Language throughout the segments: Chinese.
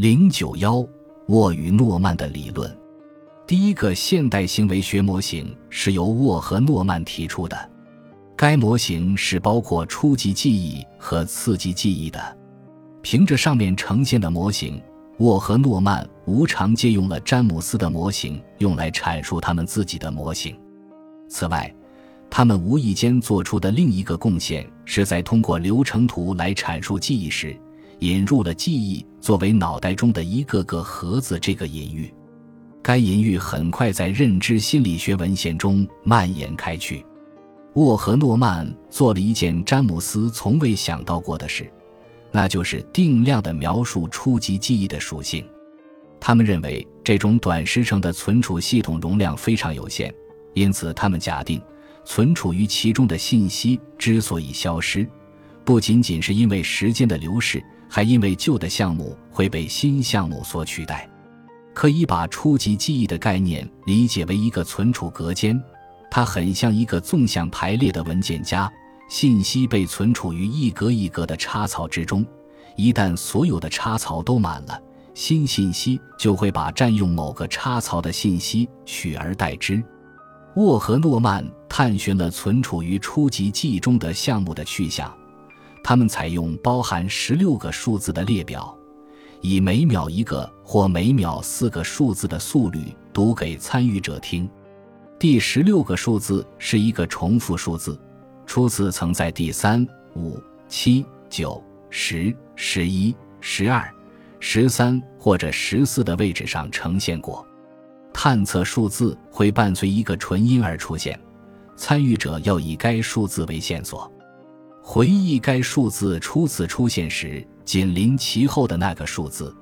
零九幺，沃与诺曼的理论。第一个现代行为学模型是由沃和诺曼提出的。该模型是包括初级记忆和次级记忆的。凭着上面呈现的模型，沃和诺曼无偿借用了詹姆斯的模型，用来阐述他们自己的模型。此外，他们无意间做出的另一个贡献，是在通过流程图来阐述记忆时。引入了记忆作为脑袋中的一个个盒子这个隐喻，该隐喻很快在认知心理学文献中蔓延开去。沃和诺曼做了一件詹姆斯从未想到过的事，那就是定量的描述初级记忆的属性。他们认为这种短时程的存储系统容量非常有限，因此他们假定存储于其中的信息之所以消失，不仅仅是因为时间的流逝。还因为旧的项目会被新项目所取代，可以把初级记忆的概念理解为一个存储隔间，它很像一个纵向排列的文件夹，信息被存储于一格一格的插槽之中。一旦所有的插槽都满了，新信息就会把占用某个插槽的信息取而代之。沃和诺曼探寻了存储于初级记忆中的项目的去向。他们采用包含十六个数字的列表，以每秒一个或每秒四个数字的速率读给参与者听。第十六个数字是一个重复数字，初次曾在第三、五、七、九、十、十一、十二、十三或者十四的位置上呈现过。探测数字会伴随一个纯音而出现，参与者要以该数字为线索。回忆该数字初次出现时紧邻其后的那个数字，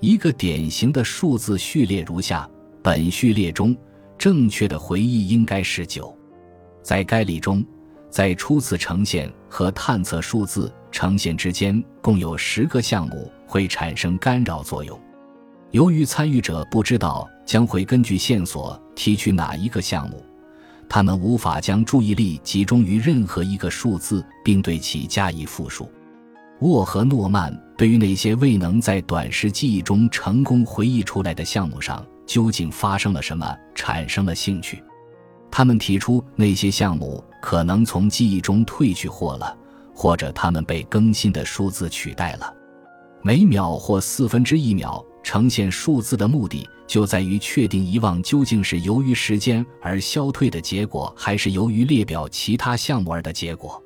一个典型的数字序列如下：本序列中正确的回忆应该是九。在该例中，在初次呈现和探测数字呈现之间共有十个项目会产生干扰作用。由于参与者不知道将会根据线索提取哪一个项目。他们无法将注意力集中于任何一个数字，并对其加以复述。沃和诺曼对于那些未能在短时记忆中成功回忆出来的项目上究竟发生了什么产生了兴趣。他们提出，那些项目可能从记忆中褪去或了，或者他们被更新的数字取代了。每秒或四分之一秒。呈现数字的目的就在于确定遗忘究竟是由于时间而消退的结果，还是由于列表其他项目而的结果。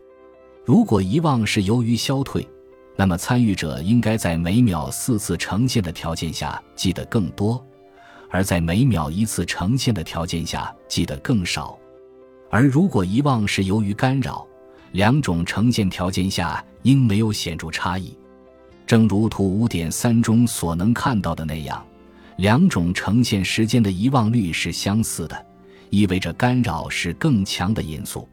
如果遗忘是由于消退，那么参与者应该在每秒四次呈现的条件下记得更多，而在每秒一次呈现的条件下记得更少。而如果遗忘是由于干扰，两种呈现条件下应没有显著差异。正如图五点三中所能看到的那样，两种呈现时间的遗忘率是相似的，意味着干扰是更强的因素。